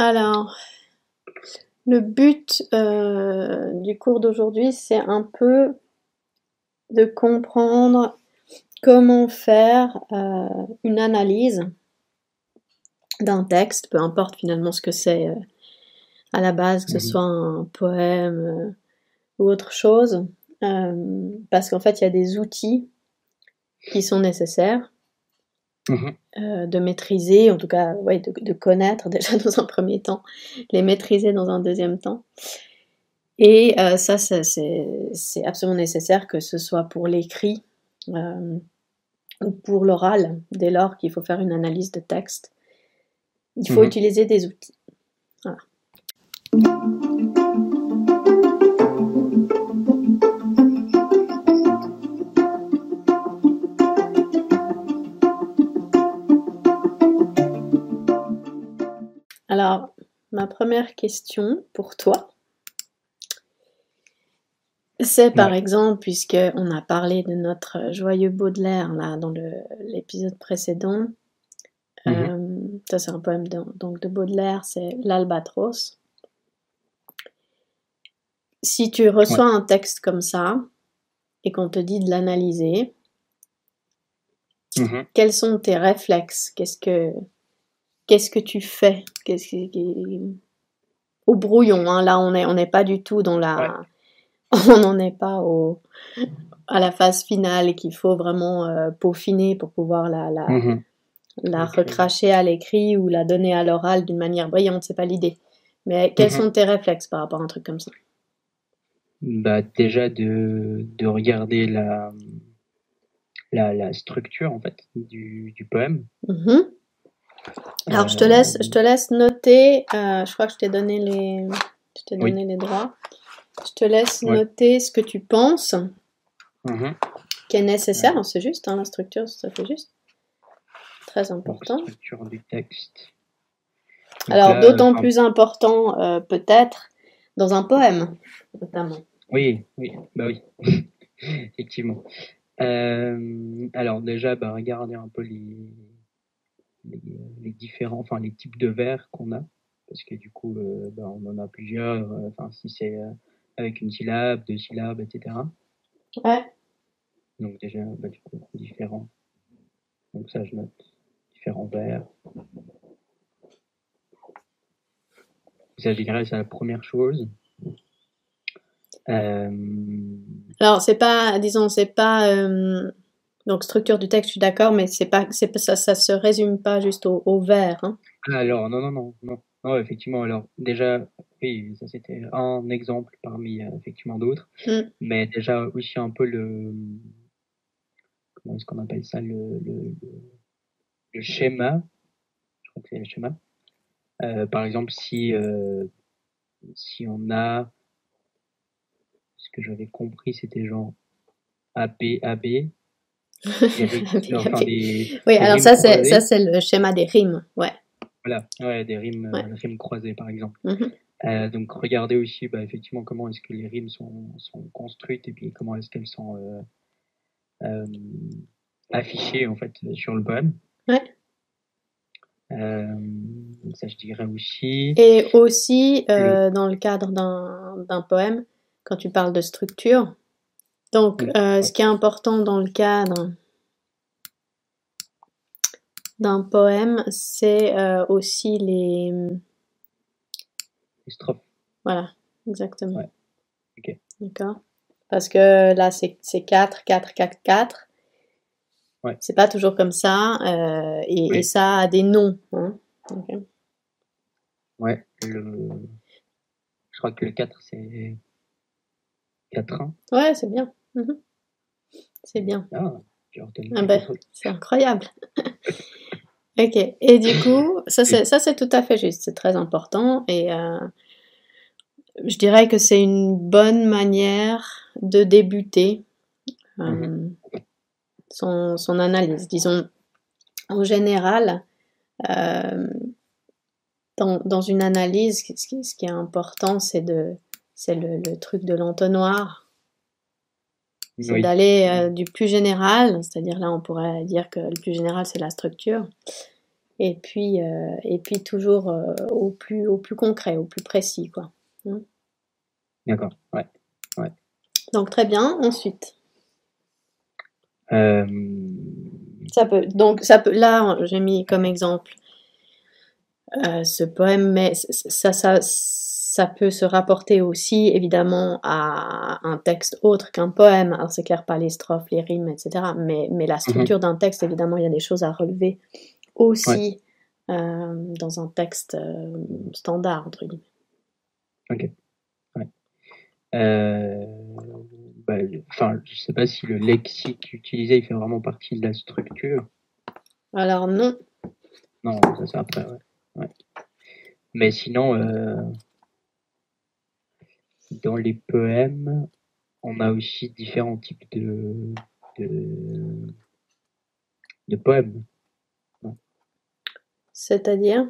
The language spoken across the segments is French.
Alors, le but euh, du cours d'aujourd'hui, c'est un peu de comprendre comment faire euh, une analyse d'un texte, peu importe finalement ce que c'est euh, à la base, que ce Mhm. soit un poème ou autre chose, parce qu'en fait, il y a des outils qui sont nécessaires Mhm. euh, de maîtriser, en tout cas, ouais, de, de connaître déjà dans un premier temps, les maîtriser dans un deuxième temps. Et euh, ça, ça, c'est absolument nécessaire que ce soit pour l'écrit euh, ou pour l'oral, dès lors qu'il faut faire une analyse de texte. Il faut Mhm. utiliser des outils. Voilà. Ma première question pour toi, c'est par Ouais. exemple, puisque on a parlé de notre joyeux Baudelaire là dans l'épisode précédent, Mhm. euh, ça c'est un poème de, donc de Baudelaire, c'est l'Albatros. Si tu reçois un texte comme ça et qu'on te dit de l'analyser, Mhm. quels sont tes réflexes? Qu'est-ce que qu'est-ce que tu fais? Qu'est-ce au brouillon hein, Là, on est on n'est pas du tout dans la on n'en est pas au à la phase finale qu'il faut vraiment euh, peaufiner pour pouvoir la la, Mhm. la Ok. recracher à l'écrit ou la donner à l'oral d'une manière brillante, c'est pas l'idée. Mais quels Mhm. sont tes réflexes par rapport à un truc comme ça? Bah, déjà de, de regarder la, la, la structure en fait du, du poème. Mhm. Alors, je te Euh, laisse, je te laisse noter. euh, je crois que je t'ai donné les, je t'ai Oui. donné les droits. Je te laisse Ouais. noter ce que tu penses Mhm. qui est nécessaire. C'est juste, hein, la structure, ça fait juste. Très important. structure du texte. Donc Alors, d'autant plus important, euh, peut-être, dans un poème, notamment. Oui, oui, bah oui, effectivement. Euh, alors déjà, bah, regarder un peu les, les, les différents, enfin les types de vers qu'on a, parce que du coup, euh, bah, on en a plusieurs. euh, Enfin, si c'est euh, avec une syllabe, deux syllabes, etc. Ouais. Donc déjà, bah, du coup, différents. Donc ça, je note différents vers. Ça, je dirais, c'est la première chose. Euh, Alors, c'est pas, disons, c'est pas. euh, donc, structure du texte, je suis d'accord, mais c'est pas, c'est ça, ça se résume pas juste au, au vers. hein. Alors, non, non, non, non, non, effectivement, alors, déjà, oui, ça c'était un exemple parmi euh, effectivement d'autres, Mm. mais déjà aussi un peu le, comment est-ce qu'on appelle ça, le, le, le, le schéma, je crois que c'est le schéma. Euh, par exemple, si, euh, si on a, ce que j'avais compris, c'était genre AB, AB, enfin des, Oui, des alors ça, c'est, ça, c'est le schéma des rimes. Ouais. Voilà, ouais, des rimes, Ouais. euh, rimes croisées par exemple. Mhm. Euh, donc regardez aussi bah, effectivement comment est-ce que les rimes sont, sont construites et puis comment est-ce qu'elles sont euh, euh, affichées en fait sur le poème. Ouais. Ça je dirais aussi. Et aussi, dans le cadre d'un, d'un poème, quand tu parles de structure, donc Mm, euh, ce qui est important dans le cadre d'un poème, c'est euh, aussi les... Les strophes. Voilà, exactement. Ouais. Ok. D'accord Parce que là, c'est c'est 4, 4, 4, 4. Ouais. C'est pas toujours comme ça. euh, et, Oui. et ça a des noms. hein. Ouais. Le... Je crois que le 4 c'est 4 1. Ouais, c'est bien. Mhm. C'est bien. Ah, Ah ben, c'est incroyable. ok. Et du coup, ça c'est tout à fait juste. C'est très important et euh, je dirais que c'est une bonne manière de débuter euh, Mhm. son, son analyse. Disons, en général, euh, dans, dans une analyse, ce qui, ce qui est important, c'est de c'est le, le truc de l'entonnoir. C'est Oui. d'aller euh, du plus général, c'est-à-dire là on pourrait dire que le plus général c'est la structure, et puis, euh, et puis toujours euh, au, plus, au plus concret, au plus précis. Quoi. Hein. D'accord, ouais. ouais. Donc très bien, ensuite. Ça peut, donc ça peut, là j'ai mis comme exemple ce poème, mais c- ça, ça, ça peut se rapporter aussi évidemment à un texte autre qu'un poème. Alors c'est clair, pas les strophes, les rimes, etc. Mais, mais la structure d'un texte, évidemment, il y a des choses à relever aussi euh, dans un texte euh, standard, entre guillemets. Ok. Ouais. Euh, bah, enfin, je sais pas si le lexique utilisé il fait vraiment partie de la structure. Alors non, Non, ça c'est après, ouais. ouais. Mais sinon, euh, dans les poèmes, on a aussi différents types de, de, de poèmes. c'est-à-dire?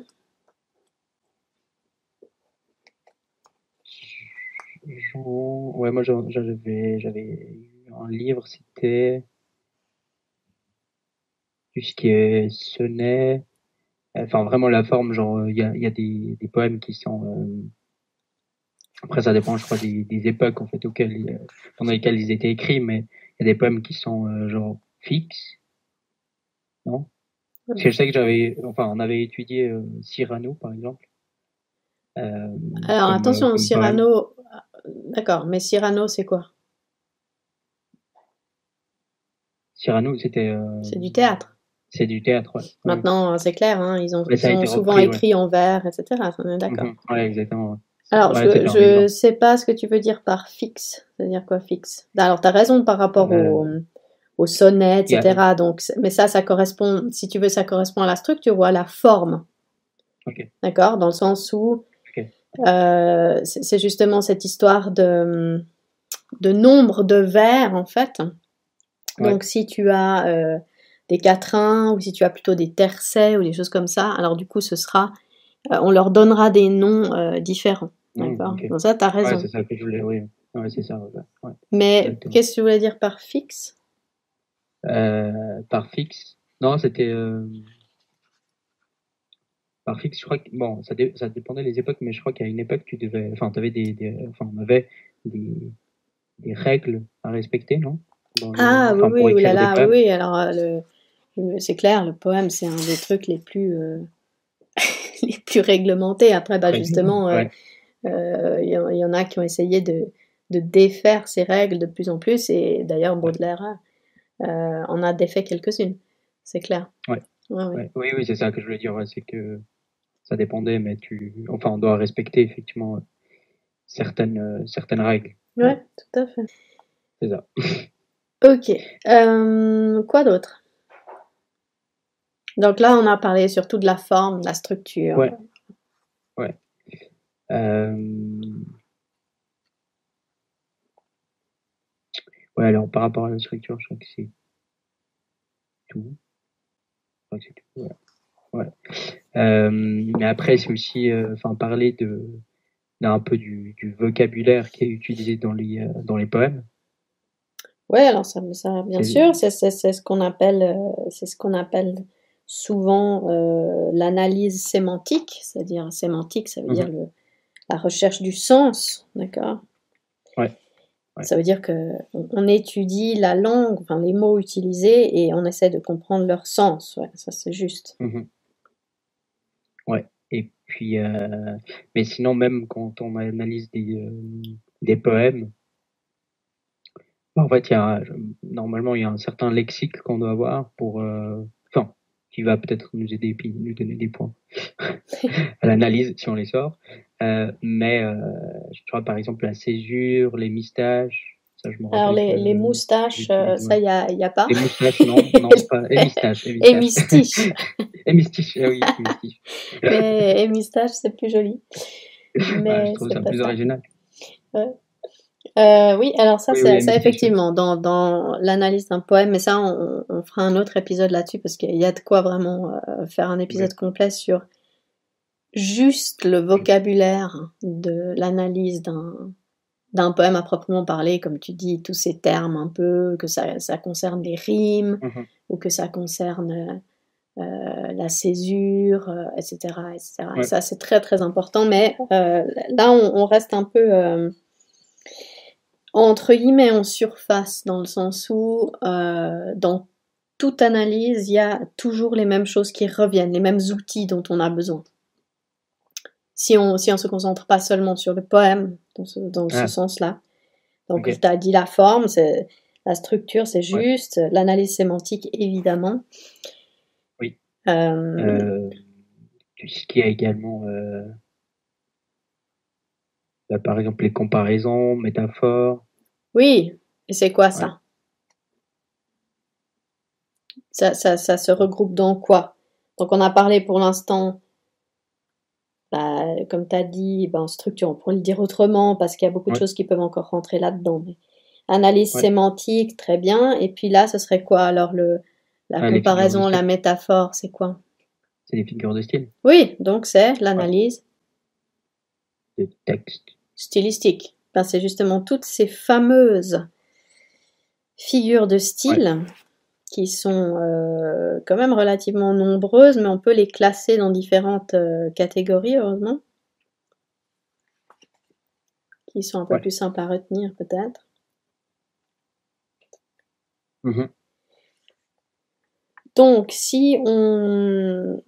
Ouais, moi j'avais j'avais eu un livre, c'était tout ce qui est sonnet, enfin vraiment la forme, genre il y a, il y a des, des poèmes qui sont euh, après ça dépend je crois des, des époques en fait auxquelles ils- pendant lesquelles ils étaient écrits, mais il y a des poèmes qui sont euh, genre fixes, non? Parce que je sais que j'avais, enfin on avait étudié euh, Cyrano par exemple. Euh, Alors comme, attention, euh, comme Cyrano, d'accord, mais Cyrano c'est quoi? Cyrano c'était euh, C'est du théâtre. c'est du théâtre, ouais. Maintenant, c'est clair, hein, ils ont, ils ont souvent repris, ouais. écrit en vers, etc. On est d'accord. Mhm. Ouais, exactement. Alors, Ouais, je ennuyant. sais pas ce que tu veux dire par fixe. C'est-à-dire quoi fixe? Alors, tu as raison par rapport Euh, au, au sonnet, etc. Donc, mais ça, ça correspond, si tu veux, ça correspond à la structure ou à la forme. D'accord? Dans le sens où euh, c'est justement cette histoire de, de nombre de vers, en fait. Ouais. Donc, si tu as euh, des quatrains ou si tu as plutôt des tercets ou des choses comme ça, alors du coup, ce sera, euh, on leur donnera des noms différents. D'accord ok. Donc, ça, tu as raison. Ouais, c'est ça que je voulais, oui. Ouais, c'est ça, ouais. ouais. Mais qu'est-ce que tu voulais dire par fixe? Euh, par fixe? Non, c'était euh, par fixe. Je crois que bon, ça, dé- ça dépendait des époques, mais je crois qu'à une époque, tu devais, enfin, t'avais des, des, enfin, on avait des, des règles à respecter, non? Dans le- Ah enfin, oui, oui, oui, alors euh, le, c'est clair, le poème, c'est un des trucs les plus, euh, les plus réglementés. Après, bah, justement, ouais. euh, il y, en- il y en a qui ont essayé de, de défaire ces règles de plus en plus, et d'ailleurs, Baudelaire euh, en a défait quelques-unes, c'est clair. Ouais. Ouais, ouais. Ouais. Oui, oui, c'est ça que je voulais dire. ouais, c'est que ça dépendait, mais tu, enfin, on doit respecter effectivement euh, certaines, euh, certaines règles. Ouais, tout à fait. C'est ça. Ok, euh, quoi d'autre? Donc là, on a parlé surtout de la forme, de la structure. Ouais. Euh... Ouais, alors par rapport à la structure, je crois que c'est tout. Je crois que c'est tout. Ouais. Euh, mais après, c'est aussi, euh, enfin, parler de d'un peu du, du vocabulaire qui est utilisé dans les euh, dans les poèmes. Ouais, alors ça, ça bien sûr, c'est c'est- c'est ce qu'on appelle, euh, c'est ce qu'on appelle souvent euh, l'analyse sémantique, c'est-à-dire sémantique, ça veut Mhm. dire le, la recherche du sens, d'accord? Ouais, ouais. Ça veut dire que on, étudie la langue, enfin les mots utilisés, et on essaie de comprendre leur sens. Ouais, ça c'est juste. Mhm. Ouais. Et puis, euh, mais sinon, même quand on analyse des, euh, des poèmes, en fait, il y a, normalement, il y a un certain lexique qu'on doit avoir pour, euh, enfin, qui va peut-être nous aider et puis nous donner des points à l'analyse si on les sort. Euh, mais, euh, je crois par exemple la césure, les moustaches, ça je me Alors les, les moustaches, euh, ça y a, y a pas. Les moustaches, non, non, pas, et moustaches, et moustaches. Et moustaches, ah oui, et moustaches. Mais et moustache, c'est plus joli. Ouais, Mais je trouve c'est ça plus ça. original. Euh, oui, alors ça, Oui, ça, effectivement, dans, dans l'analyse d'un poème, mais ça, on, on fera un autre épisode là-dessus parce qu'il y a de quoi vraiment euh, faire un épisode complet sur juste le vocabulaire de l'analyse d'un d'un poème à proprement parler, comme tu dis, tous ces termes un peu, que ça, ça concerne les rimes Mhm. ou que ça concerne la césure, etc. etc. Ça, c'est très très important, mais là, on, reste un peu entre guillemets en surface, dans le sens où dans toute analyse, il y a toujours les mêmes choses qui reviennent, les mêmes outils dont on a besoin. Si on si on se concentre pas seulement sur le poème, dans ce, ah. sens-là. Donc, tu as dit la forme, c'est la structure, c'est juste, l'analyse sémantique, évidemment. Oui. Euh... Euh, ce qui a également, euh, bah, par exemple, les comparaisons, métaphores. Oui, et c'est quoi ça? Ça, ça, ça se regroupe dans quoi? Donc on a parlé pour l'instant, bah, comme tu as dit, ben, structure, on pourrait le dire autrement parce qu'il y a beaucoup de choses qui peuvent encore rentrer là-dedans. Analyse sémantique, très bien. Et puis là, ce serait quoi alors le, la ah, comparaison, la métaphore, c'est quoi? C'est les figures de style. Oui, donc c'est l'analyse. De texte. Stylistique. Ben, c'est justement toutes ces fameuses figures de style qui sont euh, quand même relativement nombreuses, mais on peut les classer dans différentes euh, catégories, heureusement, qui sont un peu plus simples à retenir peut-être. Mm-hmm. Donc, si on,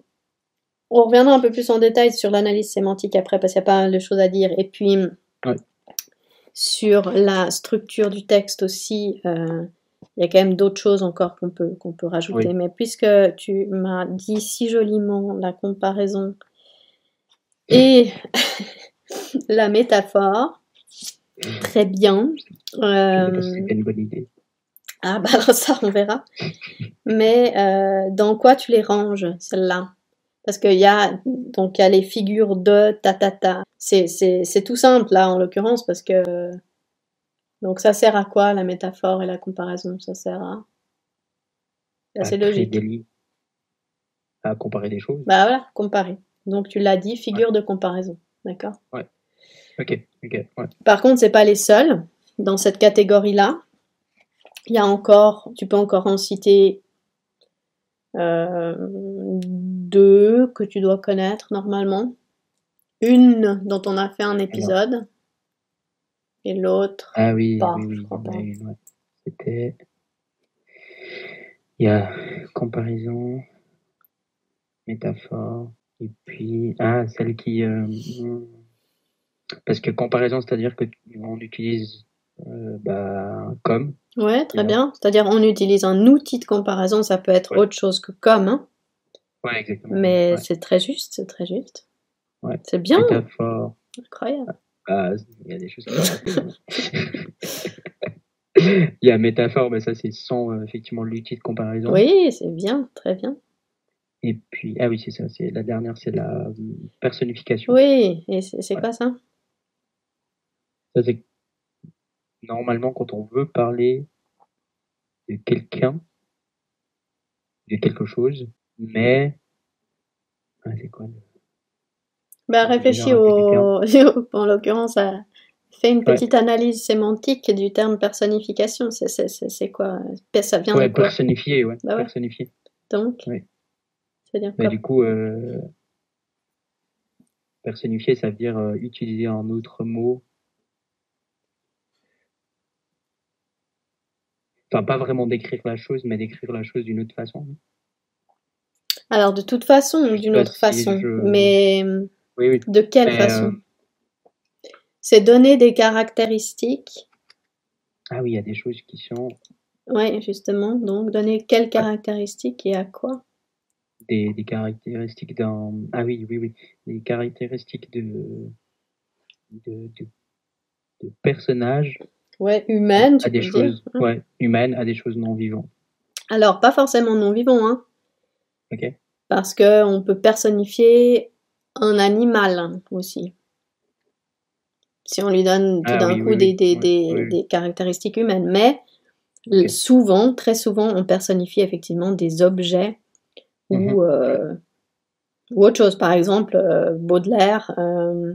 on reviendra un peu plus en détail sur l'analyse sémantique après, parce qu'il y a pas mal de choses à dire, et puis sur la structure du texte aussi. Euh, il y a quand même d'autres choses encore qu'on peut, qu'on peut rajouter. Mais puisque tu m'as dit si joliment la comparaison et la métaphore, très bien. Euh, c'est une bonne idée. Ah bah alors ça on verra. Mais euh, dans quoi tu les ranges celles-là? Parce qu'il y a donc il y a les figures de ta ta ta. C'est c'est tout simple là en l'occurrence parce que donc ça sert à quoi la métaphore et la comparaison? Ça sert à... C'est logique. À comparer des choses. Bah voilà, comparer. Donc tu l'as dit, figure de comparaison. D'accord? Ouais. Ok, ok. Par contre, c'est pas les seuls dans cette catégorie-là. Il y a encore, tu peux encore en citer euh, deux que tu dois connaître normalement. Une dont on a fait un épisode et l'autre. Ah oui, oui, oui, C'était. Il y a comparaison, métaphore, et puis. Ah, celle qui. Euh, parce que comparaison, c'est-à-dire que on utilise euh, bah, comme. Ouais, très bien. C'est-à-dire on utilise un outil de comparaison, ça peut être autre chose que comme. Hein. Ouais, exactement. Mais c'est très juste, c'est très juste. Ouais. C'est bien. Métaphore. Incroyable. Ah, il y a des choses. il y a métaphore, mais ça c'est sans euh, effectivement l'outil de comparaison. Oui, c'est bien, très bien. Et puis, ah oui, c'est ça, c'est la dernière, c'est la euh, personnification. Oui, et c'est quoi ça? Ça c'est normalement quand on veut parler de quelqu'un, de quelque chose, mais ah, c'est quoi bah, réfléchis au, en l'occurrence, fais une petite analyse sémantique du terme personnification. C'est quoi? Ça vient de quoi? Personnifier, ouais. Bah personnifier. Donc, oui. c'est-à-dire quoi? Du coup, euh, personnifier, ça veut dire euh, utiliser un autre mot. Enfin, pas vraiment décrire la chose, mais décrire la chose d'une autre façon. Alors, de toute façon, d'une autre façon. Mais de quelle euh, façon C'est donner des caractéristiques. Ah oui, il y a des choses qui sont. Oui, justement. Donc, donner quelles caractéristiques et à quoi des, caractéristiques d'un. Ah oui, oui, oui. Des caractéristiques de. de, de, personnages. Ouais, humaines. À des choses. Hein. Ouais, humaines à des choses non vivantes. Alors, pas forcément non vivants, hein. Ok. Parce qu'on peut personnifier un animal aussi. Si on lui donne tout ah d'un coup des, des, des, caractéristiques humaines. Mais souvent, très souvent, on personnifie effectivement des objets ou, mhm. euh, ou autre chose. Par exemple, euh, Baudelaire, euh,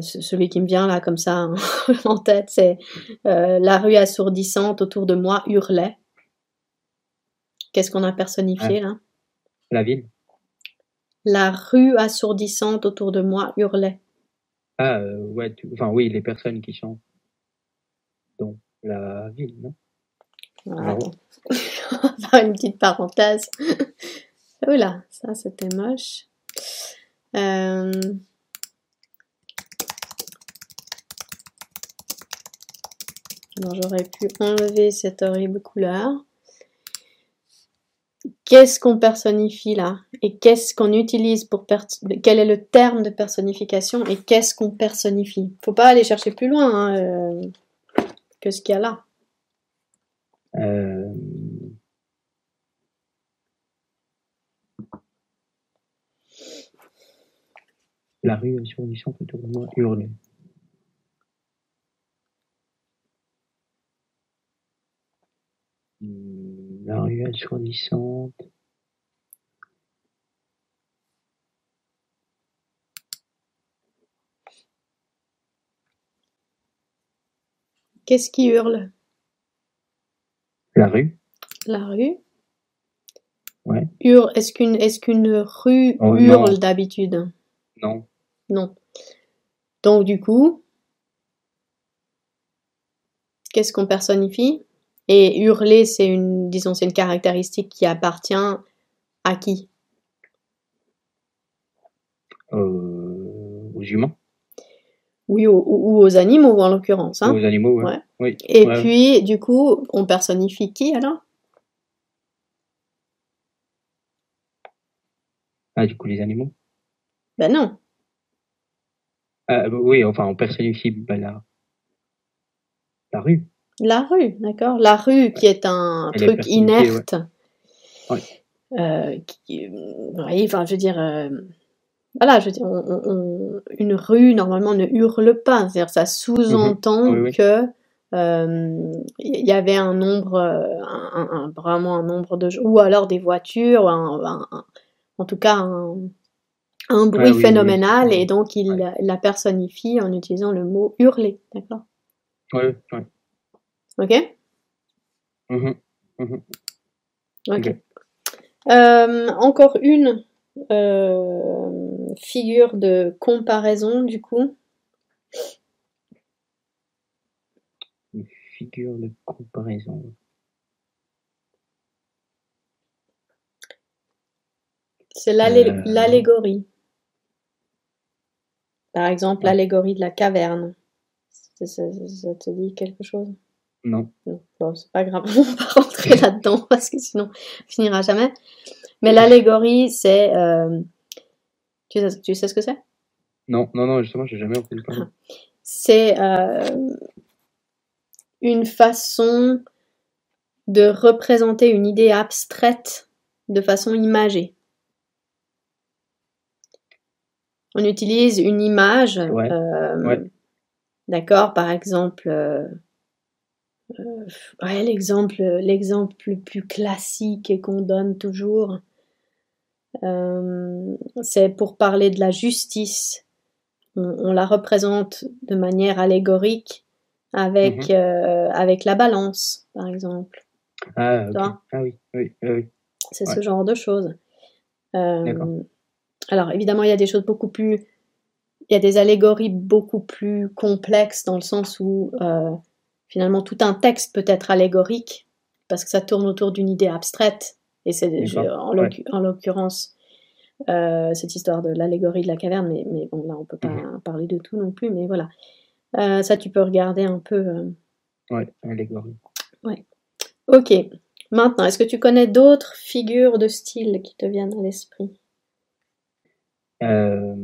celui qui me vient là comme ça en tête, c'est La rue assourdissante autour de moi hurlait. Qu'est-ce qu'on a personnifié ah. là? La ville. La rue assourdissante autour de moi hurlait. Ah, euh, ouais, tu- enfin oui, les personnes qui sont dans la ville, non? Voilà, Ah bon attends. On va faire une petite parenthèse. Oula, ça c'était moche. Euh, j'aurais pu enlever cette horrible couleur. Qu'est-ce qu'on personnifie là? Et qu'est-ce qu'on utilise pour... per- Quel est le terme de personnification et qu'est-ce qu'on personnifie? Faut pas aller chercher plus loin hein, euh, que ce qu'il y a là. Euh, La rue autour de moi hurlait. Hmm, La rue assourdissante. Qu'est-ce qui hurle? La rue La rue? Ouais. Hurle. Est-ce qu'une est qu'une rue Oh, hurle d'habitude? Non. Non. Donc du coup, qu'est-ce qu'on personnifie? Et hurler, c'est une, disons, c'est une caractéristique qui appartient à qui? Euh, aux humains Oui, ou, aux animaux en l'occurrence. hein. Aux animaux, ouais. Ouais. Oui. Et ouais. puis, du coup, on personnifie qui alors? Ah, du coup, les animaux? Ben non. ah, oui, enfin, on personnifie bah, la... la rue. La rue, d'accord? La rue qui est un truc inerte. Ouais. Euh, qui- oui, enfin, je veux dire, euh, voilà, je veux dire, on- on- on- une rue normalement ne hurle pas. C'est-à-dire, ça sous-entend Oui, oui. que euh, il y avait un nombre, euh, un, un- un- vraiment un nombre de, ou alors des voitures, ou en tout cas un, un bruit oui, oui, phénoménal, oui. et donc il Ouais. la- personnifie en utilisant le mot hurler, d'accord? Ouais, ouais. Ok? Mhm, mhm. Ok. Ok. Euh, encore une euh, figure de comparaison, du coup. Une figure de comparaison. C'est Euh. l'allégorie. Par exemple, l'allégorie de la caverne. Ça, ça- ça te dit quelque chose? Non. Non, bon, c'est pas grave, on va pas rentrer là-dedans parce que sinon on finira jamais. Mais l'allégorie, c'est. euh, tu, sais, tu sais ce que c'est? Non, non, non, justement, j'ai jamais entendu parler. C'est euh, une façon de représenter une idée abstraite de façon imagée. On utilise une image, Ouais, euh, ouais. d'accord, par exemple, euh, euh, ouais, l'exemple, l'exemple le plus classique et qu'on donne toujours, euh, c'est pour parler de la justice. On, on la représente de manière allégorique avec, Mhm. euh, avec la balance, par exemple. Ah, ok. vois? Ah oui, oui, oui, oui. C'est Ouais. ce genre de choses. Euh, alors, évidemment, il y a des choses beaucoup plus. Il y a des allégories beaucoup plus complexes dans le sens où euh, finalement tout un texte peut être allégorique parce que ça tourne autour d'une idée abstraite. Et c'est je- en l'occu- en l'occurrence euh, cette histoire de l'allégorie de la caverne, mais, mais bon, là on peut pas Mhm. parler de tout non plus, mais voilà. Euh, ça, tu peux regarder un peu. euh, Ouais, allégorie. Ok. Maintenant, est-ce que tu connais d'autres figures de style qui te viennent à l'esprit? Euh,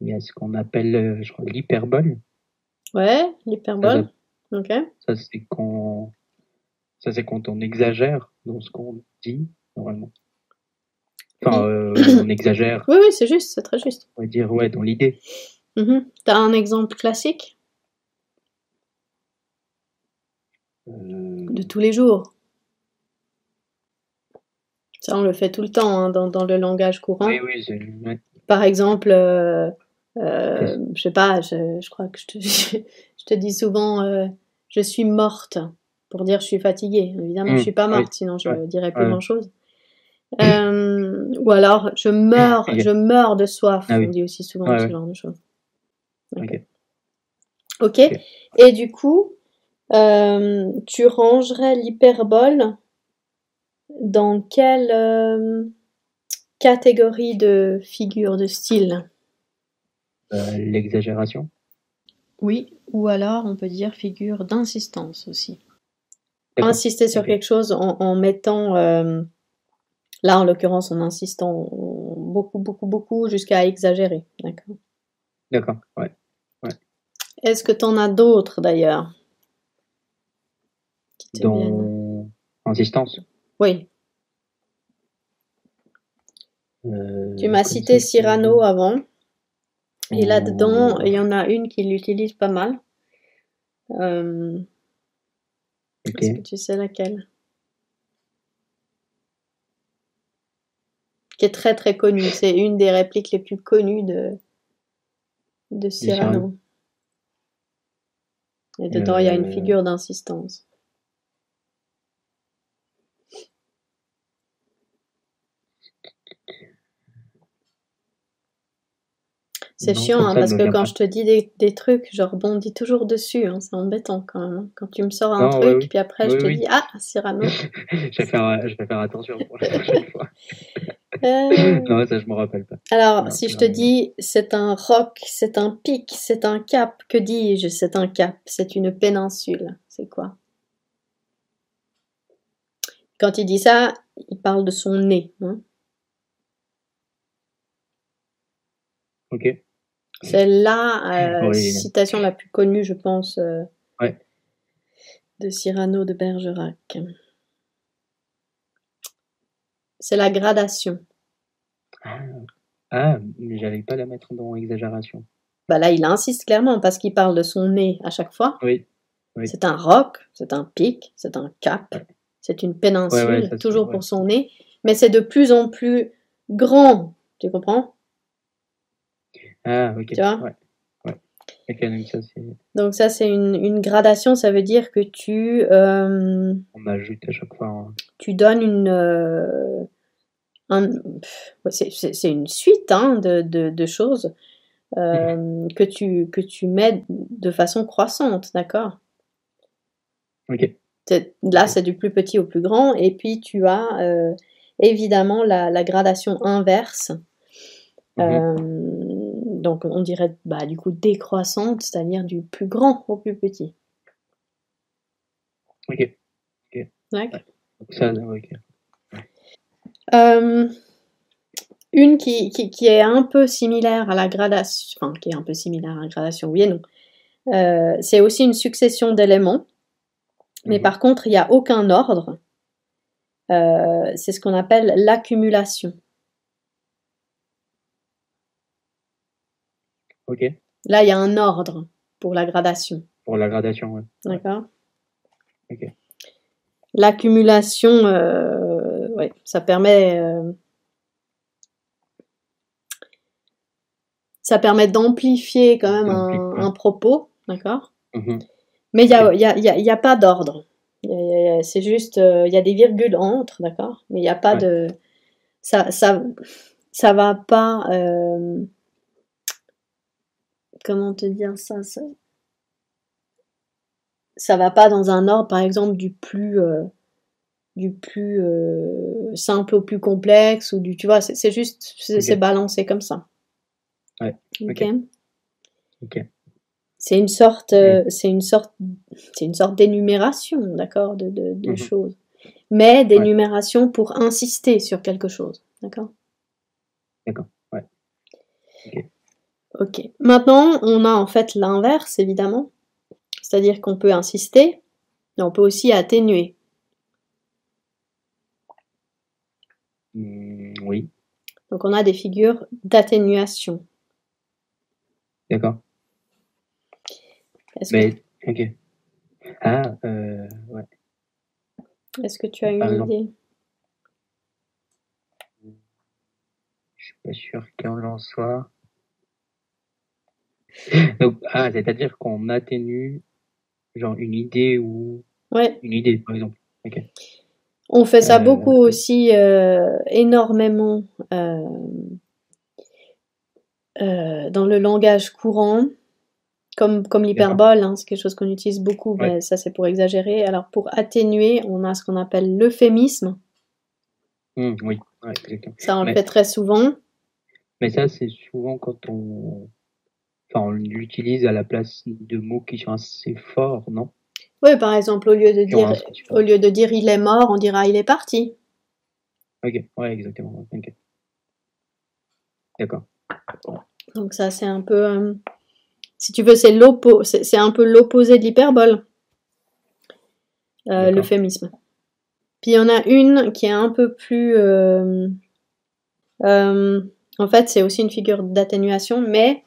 Il y a ce qu'on appelle, je crois, l'hyperbole. Ouais, l'hyperbole. Ok. Ça, c'est quand, ça, c'est quand on exagère dans ce qu'on dit, normalement. Enfin, euh, on exagère, Oui, oui, c'est juste, c'est très juste. on va dire, ouais, dans l'idée. Mhm. T'as un exemple classique? Euh, de tous les jours Ça, on le fait tout le temps hein, dans, dans le langage courant. oui, oui. Par exemple, euh, euh, je sais pas, je, je crois que je te, je te dis souvent euh, je suis morte. pour dire je suis fatiguée. Évidemment, Mm, je suis pas oui, morte, sinon je ouais, dirais plus ouais. grand chose. ou alors je meurs, Ok. je meurs de soif. Ah oui. On dit aussi souvent ce genre de choses. Ok. Et du coup, euh, tu rangerais l'hyperbole dans quelle euh, catégorie de figure de style? Euh, L'exagération. Oui, ou alors on peut dire figure d'insistance aussi. Insister sur quelque chose en, en mettant, euh, là en l'occurrence en insistant beaucoup, beaucoup, beaucoup jusqu'à exagérer. D'accord. D'accord. Ouais. Est-ce que tu en as d'autres d'ailleurs Dans insistance? Oui, Euh, tu m'as cité Cyrano avant. Et là-dedans, il y en a une qui l'utilise pas mal. Euh. Est-ce que tu sais laquelle? Qui est très très connue. C'est une des répliques les plus connues de, de Cyrano. Cyrano. Et dedans, il y a une Euh, figure d'insistance. C'est chiant hein, parce que quand je te dis des, des trucs, je rebondis toujours dessus. hein. C'est embêtant quand même. hein. Quand tu me sors un Non, truc, oui, oui. puis après je te dis Ah, Cyrano. je vais faire, je vais faire attention pour la prochaine fois. Euh, Non, ça, je me rappelle pas. Alors, Non, si je te dis c'est un roc, c'est un pic, c'est un cap, que dis-je? C'est un cap, c'est une péninsule. C'est quoi? Quand il dit ça, il parle de son nez. hein. Ok. C'est la euh, Oui. citation la plus connue, je pense, euh, Ouais. de Cyrano de Bergerac. C'est la gradation. Ah, ah, mais j'arrive pas à la mettre dans exagération. Bah là, il insiste clairement parce qu'il parle de son nez à chaque fois. Oui. Oui. C'est un roc, c'est un pic, c'est un cap, Ouais. c'est une péninsule, Ouais, ça, toujours pour son nez, mais c'est de plus en plus grand. Tu comprends? Ah, ok. Tu vois Ouais. Ouais. Ok, donc ça, c'est. Donc ça, c'est une, une gradation, ça veut dire que tu, euh, On ajoute à chaque fois. un- tu donnes une, euh, un- c'est- une suite hein, de, de, de choses euh, que, tu, que tu mets de façon croissante, d'accord? Ok. Là, c'est du plus petit au plus grand, et puis tu as euh, évidemment la, la gradation inverse. Mhm. Euh, donc, on dirait bah, du coup décroissante, c'est-à-dire du plus grand au plus petit. Ok. D'accord Donc ça, ok. Euh, une qui, qui, qui est un peu similaire à la gradation, enfin qui est un peu similaire à la gradation, oui et non. Euh, c'est aussi une succession d'éléments, mais Mhm. par contre, il n'y a aucun ordre. Euh, c'est ce qu'on appelle l'accumulation. Ok. Là, il y a un ordre pour la gradation. Pour la gradation, ouais. D'accord Ok. L'accumulation, euh, ouais, ça permet, euh, ça permet d'amplifier quand même un, propos, d'accord? Mhm. Mais il n'y a, y a, y a, y a pas d'ordre. C'est juste, euh, il y a des virgules entre, d'accord? Mais il n'y a pas Ouais. de... Ça, ça, ça va pas... euh, Comment te dire ça, ça ça va pas dans un ordre, par exemple, du plus, euh, du plus euh, simple au plus complexe, ou du, tu vois, c'est juste, c'est balancé comme ça. Ouais, Ok. ok. Ok. C'est une sorte, euh, c'est une sorte, c'est une sorte d'énumération, d'accord, de, de, de Mhm. choses. Mais d'énumération pour insister sur quelque chose, d'accord? D'accord, ouais. Ok. Maintenant, on a en fait l'inverse, évidemment. C'est-à-dire qu'on peut insister, mais on peut aussi atténuer. Hmm, oui. Donc on a des figures d'atténuation. D'accord. Est-ce que, Mais, ok. Ah, euh, ouais. est-ce que tu as une idée? Je suis pas sûr qu'il en soit. Donc, ah, c'est-à-dire qu'on atténue, genre, une idée ou Ouais. Une idée, par exemple. On fait ça Euh, beaucoup aussi, euh, énormément euh, dans le langage courant, comme, comme l'hyperbole, hein, c'est quelque chose qu'on utilise beaucoup, Ouais. mais ça c'est pour exagérer. Alors pour atténuer, on a ce qu'on appelle l'euphémisme, Hmm, oui, ouais, exactement. ça on le fait très souvent. Mais ça, c'est souvent quand on, enfin, on l'utilise à la place de mots qui sont assez forts, non? Oui, par exemple, au lieu de dire, un sens au lieu de dire il est mort, on dira il est parti. Ok, ouais, exactement. D'accord. Donc ça c'est un peu, euh, si tu veux, c'est c'est un peu l'opposé de l'hyperbole, euh, l'euphémisme. Puis il y en a une qui est un peu plus, euh, euh, en fait c'est aussi une figure d'atténuation, mais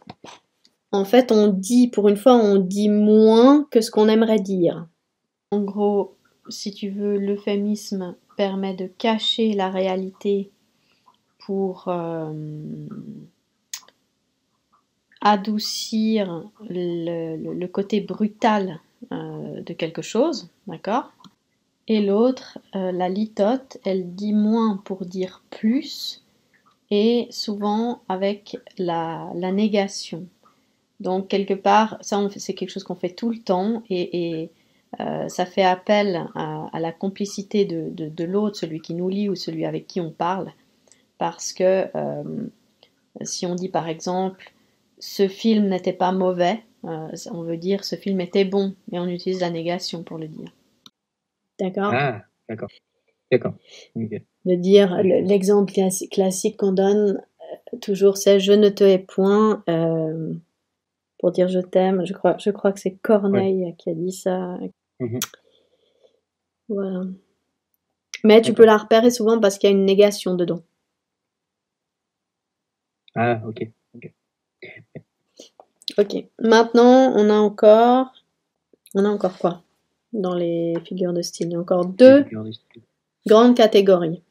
en fait on dit, pour une fois, on dit moins que ce qu'on aimerait dire. En gros, si tu veux, l'euphémisme permet de cacher la réalité pour euh, adoucir le, côté brutal euh, de quelque chose, d'accord? Et l'autre, euh, la litote, elle dit moins pour dire plus et souvent avec la négation. Donc quelque part, ça c'est quelque chose qu'on fait tout le temps et, et, euh, ça fait appel à, à la complicité de, de- de l'autre, celui qui nous lit ou celui avec qui on parle. Parce que euh, si on dit par exemple ce film n'était pas mauvais, euh, on veut dire ce film était bon, et on utilise la négation pour le dire. D'accord Ah, d'accord. D'accord. Ok. De dire le- l'exemple classi- classique qu'on donne toujours c'est je ne te hais point euh, pour dire je t'aime. Je crois, je crois que c'est Corneille qui a dit ça. Mhm. Voilà. Mais tu peux la repérer souvent parce qu'il y a une négation dedans. Ah, ok. Ok. Maintenant, on a encore, on a encore quoi dans les figures de style? Il y a encore deux grandes catégories.